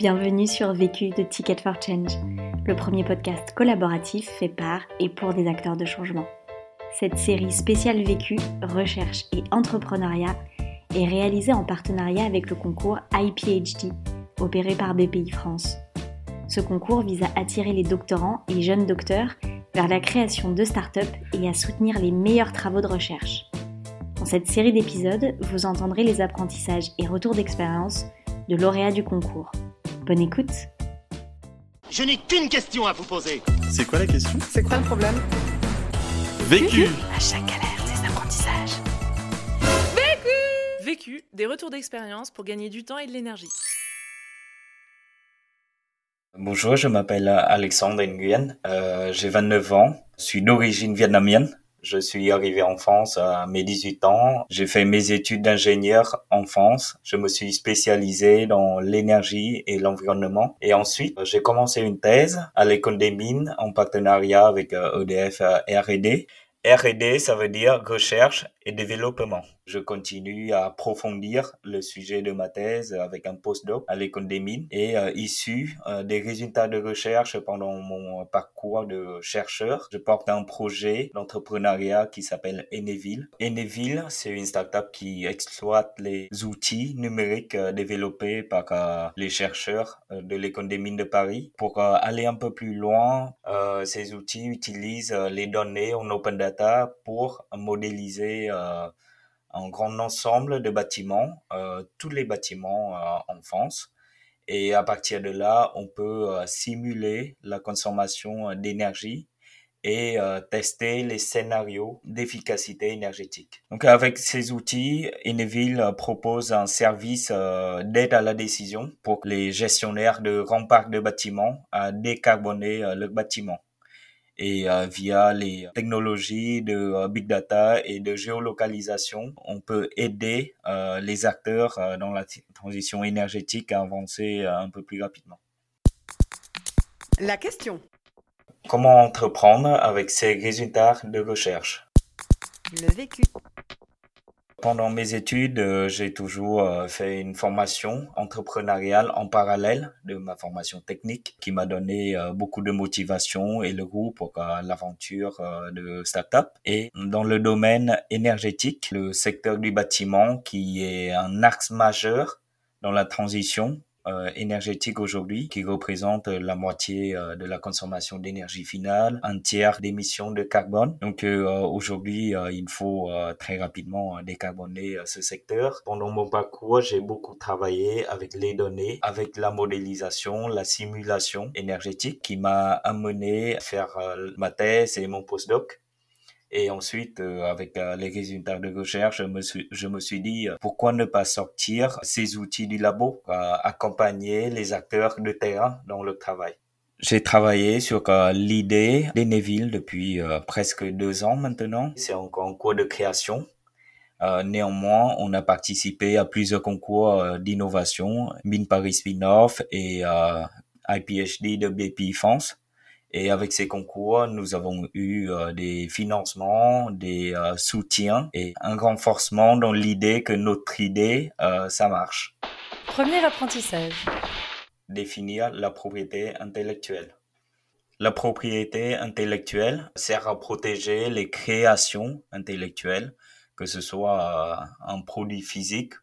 Bienvenue sur Vécu de Ticket for Change, le premier podcast collaboratif fait par et pour des acteurs de changement. Cette série spéciale Vécu, recherche et entrepreneuriat est réalisée en partenariat avec le concours iPhD, opéré par BPI France. Ce concours vise à attirer les doctorants et jeunes docteurs vers la création de start-up et à soutenir les meilleurs travaux de recherche. Dans cette série d'épisodes, vous entendrez les apprentissages et retours d'expérience de lauréats du concours. Bonne écoute Je n'ai qu'une question à vous poser. C'est quoi la question? C'est quoi le problème? Vécu À chaque galère, des apprentissages. Vécu, des retours d'expérience pour gagner du temps et de l'énergie. Bonjour, je m'appelle Alexandre Nguyen, euh, j'ai 29 ans, je suis d'origine vietnamienne. Je suis arrivé en France à mes 18 ans. J'ai fait mes études d'ingénieur en France. Je me suis spécialisé dans l'énergie et l'environnement. Et ensuite, j'ai commencé une thèse à l'école des mines en partenariat avec EDF R&D. R&D, ça veut dire recherche et développement. Je continue à approfondir le sujet de ma thèse avec un postdoc à l'école des mines et euh, issu euh, des résultats de recherche pendant mon parcours de chercheur, je porte un projet d'entrepreneuriat qui s'appelle Eneville. Eneville, c'est une startup qui exploite les outils numériques euh, développés par les chercheurs de l'école des mines de Paris. Pour aller un peu plus loin, ces outils utilisent les données en open data pour modéliser un grand ensemble de bâtiments, euh, tous les bâtiments euh, en France. Et à partir de là, on peut euh, simuler la consommation d'énergie et tester les scénarios d'efficacité énergétique. Donc avec ces outils, Eneville propose un service d'aide à la décision pour les gestionnaires de grands parcs de bâtiments à décarboner le bâtiment et euh, via les technologies de euh, big data et de géolocalisation, on peut aider euh, les acteurs dans la transition énergétique à avancer un peu plus rapidement. La question. Comment entreprendre avec ces résultats de recherche? Le vécu. Pendant mes études, euh, j'ai toujours euh, fait une formation entrepreneuriale en parallèle de ma formation technique qui m'a donné euh, beaucoup de motivation et le goût pour l'aventure de start-up. Et dans le domaine énergétique, le secteur du bâtiment qui est un axe majeur dans la transition euh, énergétique aujourd'hui, qui représente euh, la moitié euh, de la consommation d'énergie finale, un tiers d'émissions de carbone. Donc euh, euh, aujourd'hui, il faut très rapidement décarboner ce secteur. Pendant mon parcours, j'ai beaucoup travaillé avec les données, avec la modélisation, la simulation énergétique, qui m'a amené à faire ma thèse et mon postdoc. Et ensuite, euh, avec euh, les résultats de recherche, je me suis, je me suis dit, euh, pourquoi ne pas sortir ces outils du labo, accompagner les acteurs de terrain dans le travail? J'ai travaillé sur euh, l'idée d'Eneville depuis euh, presque deux ans maintenant. C'est encore en cours de création. Euh, néanmoins, on a participé à plusieurs concours d'innovation, Mine Paris Spin-off et IPHD de BPI France. Et avec ces concours, nous avons eu euh, des financements, des euh, soutiens et un renforcement dans l'idée que notre idée, euh, ça marche. Premier apprentissage. Définir la propriété intellectuelle. La propriété intellectuelle sert à protéger les créations intellectuelles, que ce soit euh, un produit physique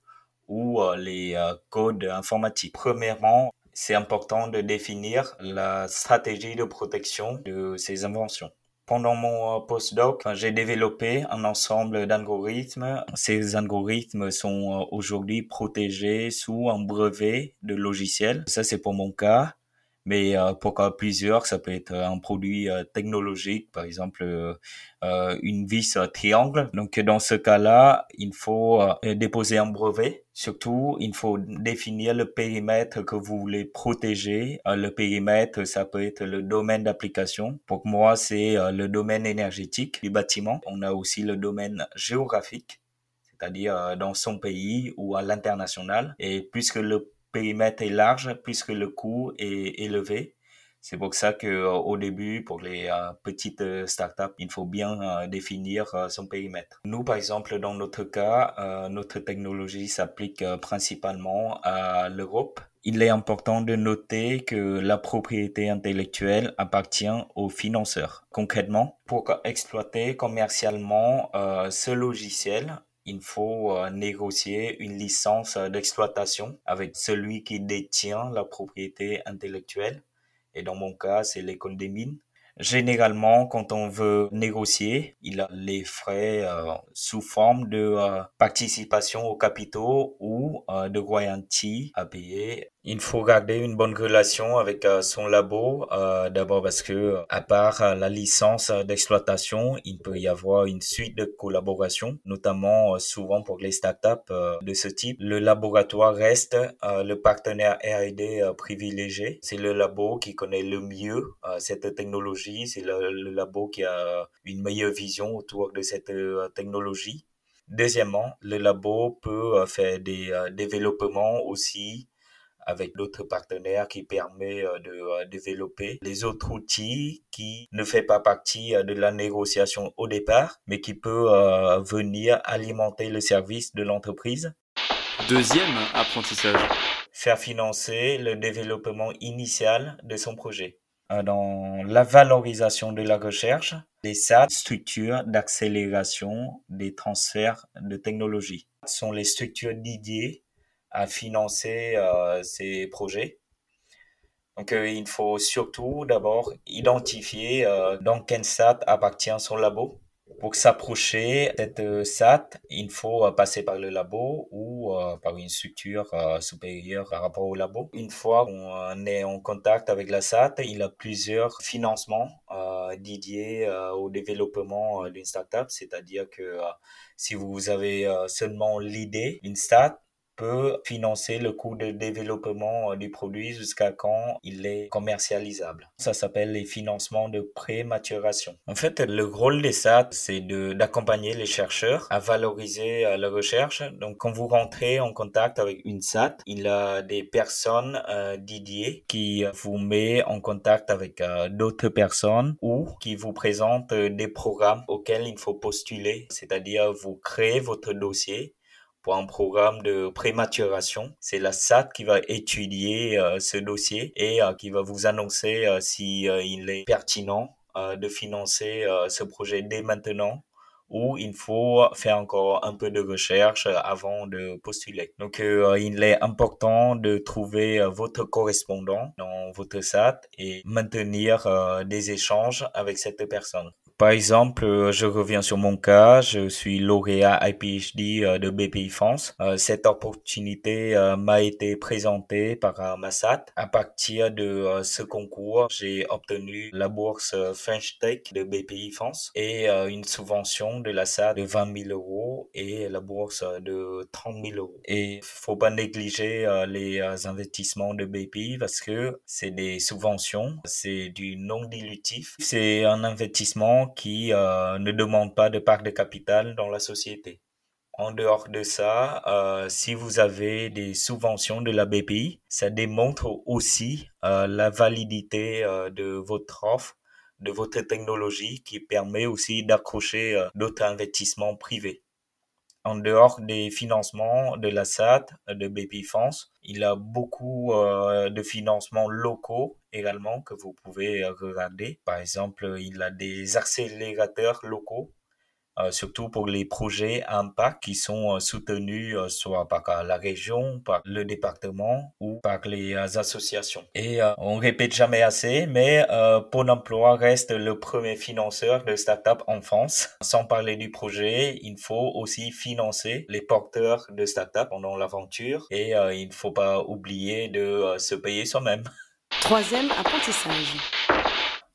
ou les codes informatiques. Premièrement, c'est important de définir la stratégie de protection de ces inventions. Pendant mon euh, postdoc, euh, j'ai développé un ensemble d'algorithmes. Ces algorithmes sont euh, aujourd'hui protégés sous un brevet de logiciel. Ça, c'est pour mon cas. Mais pour plusieurs, ça peut être un produit technologique, par exemple une vis triangle. Donc dans ce cas-là, il faut déposer un brevet. Surtout, il faut définir le périmètre que vous voulez protéger. Euh, le périmètre, ça peut être le domaine d'application. Pour moi, c'est euh, le domaine énergétique du bâtiment. On a aussi le domaine géographique, c'est-à-dire euh, dans son pays ou à l'international. Et puisque le périmètre est large, puisque le coût est élevé, C'est pour ça que euh, au début, pour les euh, petites euh, startups, il faut bien définir son périmètre. Nous, par exemple, dans notre cas, notre technologie s'applique principalement à l'Europe. Il est important de noter que la propriété intellectuelle appartient aux financeurs. Concrètement, pour exploiter commercialement ce logiciel, il faut négocier une licence d'exploitation avec celui qui détient la propriété intellectuelle et dans mon cas, c'est l'école des mines. Généralement, quand on veut négocier, il a les frais euh, sous forme de euh, participation aux capitaux ou euh, de royalties à payer il faut garder une bonne relation avec euh, son labo, euh, d'abord parce que à part euh, la licence d'exploitation, il peut y avoir une suite de collaboration, notamment souvent pour les startups de ce type. Le laboratoire reste le partenaire R&D privilégié. C'est le labo qui connaît le mieux cette technologie. C'est le, le, labo qui a une meilleure vision autour de cette technologie. Deuxièmement, le labo peut faire des développements aussi avec d'autres partenaires qui permet euh, de euh, développer les autres outils qui ne fait pas partie euh, de la négociation au départ, mais qui peut venir alimenter le service de l'entreprise. Deuxième apprentissage. Faire financer le développement initial de son projet. Dans la valorisation de la recherche, les SAT, structures d'accélération des transferts de technologie, sont les structures dédiées à financer euh, ces projets. Donc, euh, il faut surtout d'abord identifier euh, dans quel SAT appartient son labo. Pour s'approcher de cette SAT, il faut passer par le labo ou par une structure supérieure par rapport au labo. Une fois qu'on est en contact avec la SAT, il a plusieurs financements dédiés au développement d'une startup. C'est-à-dire que si vous avez seulement l'idée d'une SAT, peut financer le coût de développement euh, du produit jusqu'à quand il est commercialisable. Ça s'appelle les financements de pré-maturation. En fait, le rôle des SAT, c'est d'accompagner les chercheurs à valoriser euh, la recherche. Donc, quand vous rentrez en contact avec une SAT, il a des personnes euh, dédiées qui vous met en contact avec d'autres personnes ou qui vous présentent des programmes auxquels il faut postuler. C'est-à-dire, vous créez votre dossier pour un programme de prématuration. C'est la SAT qui va étudier euh, ce dossier et euh, qui va vous annoncer euh, si il est pertinent de financer ce projet dès maintenant ou il faut faire encore un peu de recherche avant de postuler. Donc, il est important de trouver votre correspondant dans votre SAT et maintenir des échanges avec cette personne. Par exemple, euh, je reviens sur mon cas, je suis lauréat IPHD euh, de BPI France. Euh, cette opportunité m'a été présentée par Massat. À partir de ce concours, j'ai obtenu la bourse French Tech de BPI France et une subvention de la SAT de 20 000 euros et la bourse de 30 000 euros. Et faut pas négliger les investissements de BPI parce que c'est des subventions, c'est du non dilutif, c'est un investissement qui euh, ne demande pas de part de capital dans la société. En dehors de ça, euh, si vous avez des subventions de la BPI, ça démontre aussi euh, la validité de votre offre, de votre technologie qui permet aussi d'accrocher d'autres investissements privés en dehors des financements de la SAT, de BPI France, il a beaucoup euh, de financements locaux également que vous pouvez regarder. Par exemple, il a des accélérateurs locaux surtout pour les projets impact qui sont euh, soutenus euh, soit par la région, par le département ou par les associations. Et on répète jamais assez, mais Pôle emploi reste le premier financeur de start-up en France. Sans parler du projet, il faut aussi financer les porteurs de start-up pendant l'aventure et il ne faut pas oublier de se payer soi-même. Troisième apprentissage.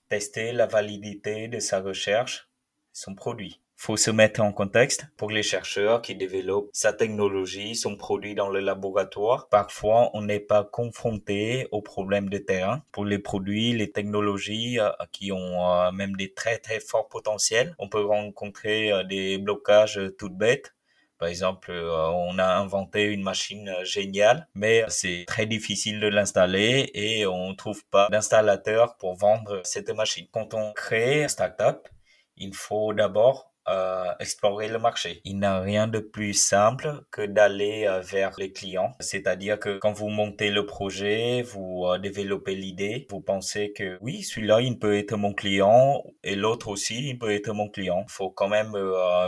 Tester la validité de sa recherche, son produit faut se mettre en contexte pour les chercheurs qui développent sa technologie, son produit dans le laboratoire. Parfois, on n'est pas confronté aux problèmes de terrain. Pour les produits, les technologies euh, qui ont euh, même des très très forts potentiels, on peut rencontrer euh, des blocages tout bêtes Par exemple, on a inventé une machine géniale, mais c'est très difficile de l'installer et on trouve pas d'installateur pour vendre cette machine. Quand on crée un startup, il faut d'abord euh, explorer le marché. Il n'y a rien de plus simple que d'aller euh, vers les clients. C'est-à-dire que quand vous montez le projet, vous euh, développez l'idée, vous pensez que oui, celui-là, il peut être mon client et l'autre aussi, il peut être mon client. Il faut quand même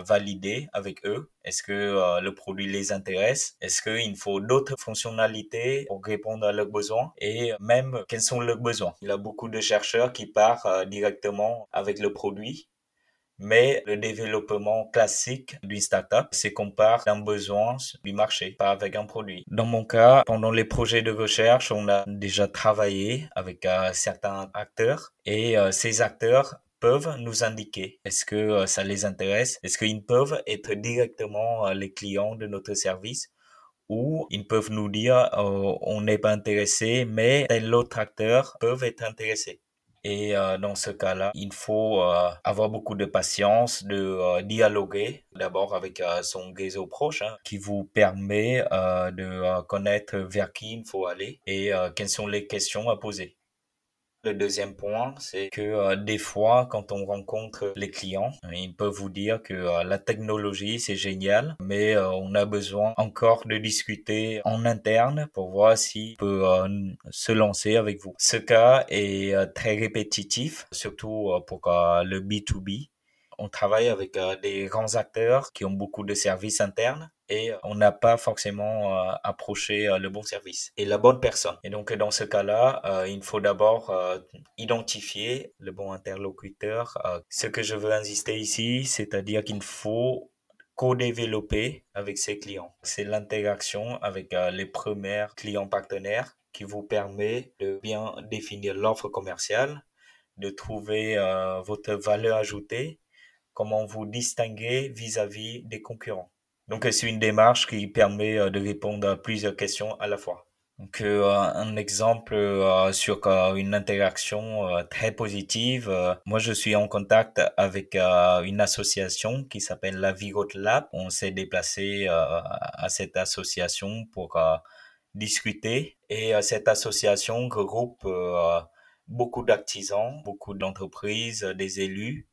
valider avec eux. Est-ce que le produit les intéresse? Est-ce qu'il faut d'autres fonctionnalités pour répondre à leurs besoins? Et même, quels sont leurs besoins? Il y a beaucoup de chercheurs qui partent directement avec le produit mais le développement classique d'une startup, c'est qu'on part d'un besoin du marché, pas avec un produit. Dans mon cas, pendant les projets de recherche, on a déjà travaillé avec euh, certains acteurs et euh, ces acteurs peuvent nous indiquer est-ce que euh, ça les intéresse, est-ce qu'ils peuvent être directement les clients de notre service ou ils peuvent nous dire on n'est pas intéressé, mais tel autre acteur peuvent être intéressés. Et euh, dans ce cas-là, il faut euh, avoir beaucoup de patience, de euh, dialoguer d'abord avec son réseau proche, hein, qui vous permet de connaître vers qui il faut aller et quelles sont les questions à poser. Le deuxième point, c'est que euh, des fois, quand on rencontre les clients, ils peuvent vous dire que euh, la technologie, c'est génial, mais euh, on a besoin encore de discuter en interne pour voir s'il peut se lancer avec vous. Ce cas est très répétitif, surtout pour le B2B on travaille avec des grands acteurs qui ont beaucoup de services internes et on n'a pas forcément euh, approché euh, le bon service et la bonne personne. Et donc dans ce cas-là, euh, il faut d'abord identifier le bon interlocuteur. ce que je veux insister ici, c'est-à-dire qu'il faut co-développer avec ses clients. C'est l'interaction avec les premiers clients partenaires qui vous permet de bien définir l'offre commerciale, de trouver votre valeur ajoutée, comment vous distinguer vis à -vis des concurrents. Donc, c'est une démarche qui permet euh, de répondre à plusieurs questions à la fois. Donc, euh, un exemple euh, sur une interaction très positive. moi, je suis en contact avec une association qui s'appelle la Vigot Lab. On s'est déplacé à cette association pour discuter. Et cette association regroupe beaucoup d'artisans, beaucoup d'entreprises, des élus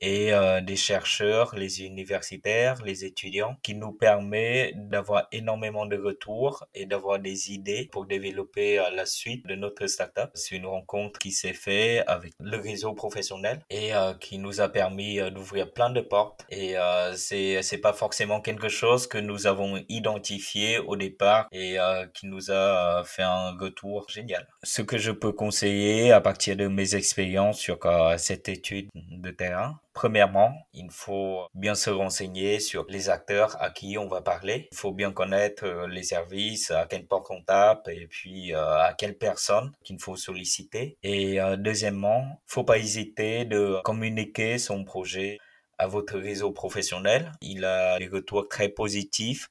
et euh, des chercheurs, les universitaires, les étudiants, qui nous permet d'avoir énormément de retours et d'avoir des idées pour développer euh, la suite de notre startup. C'est une rencontre qui s'est faite avec le réseau professionnel et euh, qui nous a permis d'ouvrir plein de portes. Et c'est c'est pas forcément quelque chose que nous avons identifié au départ et qui nous a fait un retour génial. Ce que je peux conseiller à partir de mes expériences sur cette étude de terrain, Premièrement, il faut bien se renseigner sur les acteurs à qui on va parler. Il faut bien connaître euh, les services, à quelle porte on tape et puis euh, à quelle personne qu'il faut solliciter. Et euh, deuxièmement, faut pas hésiter de communiquer son projet à votre réseau professionnel. Il a des retours très positifs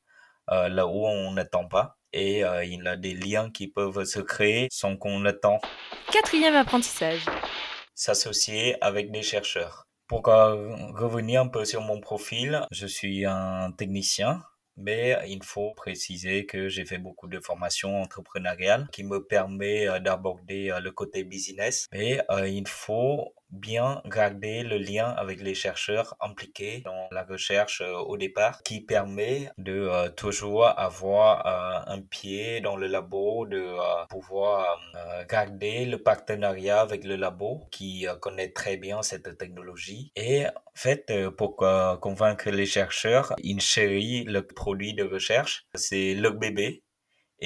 là où on n'attend pas et il a des liens qui peuvent se créer sans qu'on attend. Quatrième apprentissage. S'associer avec des chercheurs. Pour euh, revenir un peu sur mon profil, je suis un technicien, mais il faut préciser que j'ai fait beaucoup de formations entrepreneuriales qui me permet euh, d'aborder euh, le côté business. Mais il faut bien garder le lien avec les chercheurs impliqués dans la recherche euh, au départ qui permet de euh, toujours avoir euh, un pied dans le labo, de pouvoir garder le partenariat avec le labo qui connaît très bien cette technologie. Et en fait pour convaincre les chercheurs, ils chérit le produit de recherche, c'est le bébé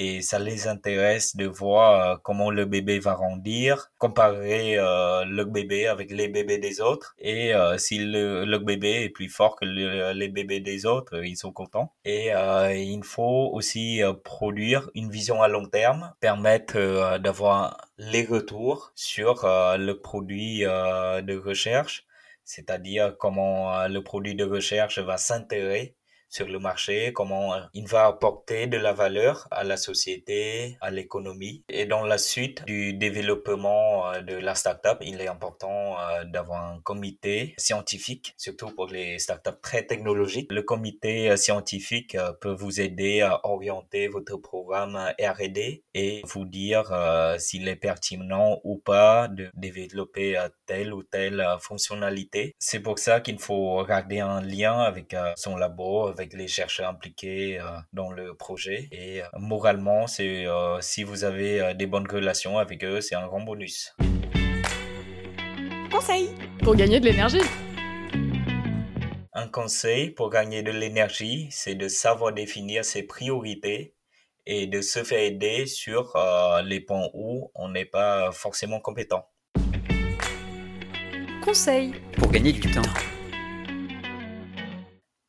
et ça les intéresse de voir euh, comment le bébé va grandir, comparer euh, le bébé avec les bébés des autres et euh, si le, bébé est plus fort que les bébés des autres, ils sont contents. Et il faut aussi produire une vision à long terme, permettre d'avoir les retours sur le produit de recherche, c'est-à-dire comment le produit de recherche va s'intégrer sur le marché, comment il va apporter de la valeur à la société, à l'économie. Et dans la suite du développement euh, de la startup, il est important euh, d'avoir un comité scientifique, surtout pour les startups très technologiques. Le comité scientifique peut vous aider à orienter votre programme R&D et vous dire s'il est pertinent ou pas de développer telle ou telle fonctionnalité. C'est pour ça qu'il faut garder un lien avec son labo, avec les chercheurs impliqués euh, dans le projet. Et euh, moralement, c'est euh, si vous avez des bonnes relations avec eux, c'est un grand bonus. Conseil pour gagner de l'énergie. Un conseil pour gagner de l'énergie, c'est de savoir définir ses priorités et de se faire aider sur les points où on n'est pas forcément compétent. Conseil pour gagner du temps.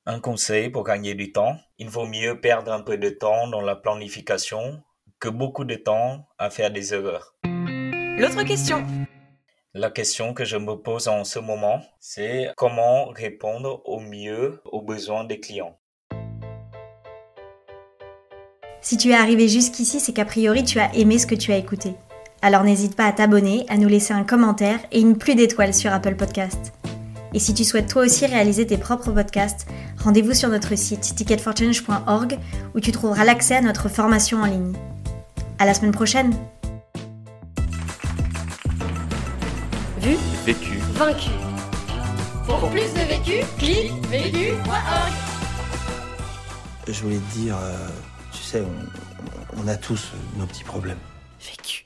Un conseil pour gagner du temps, il vaut mieux perdre un peu de temps dans la planification que beaucoup de temps à faire des erreurs. L'autre question. La question que je me pose en ce moment, c'est comment répondre au mieux aux besoins des clients. Si tu es arrivé jusqu'ici, c'est qu'a priori tu as aimé ce que tu as écouté. Alors n'hésite pas à t'abonner, à nous laisser un commentaire et une pluie d'étoiles sur Apple Podcast. Et si tu souhaites toi aussi réaliser tes propres podcasts, rendez-vous sur notre site ticketforchange.org où tu trouveras l'accès à notre formation en ligne. À la semaine prochaine. Vu, vécu, vaincu. Pour plus de vécu, clique vécu.org. Je voulais te dire, euh, tu sais, on, on a tous nos petits problèmes. Vécu.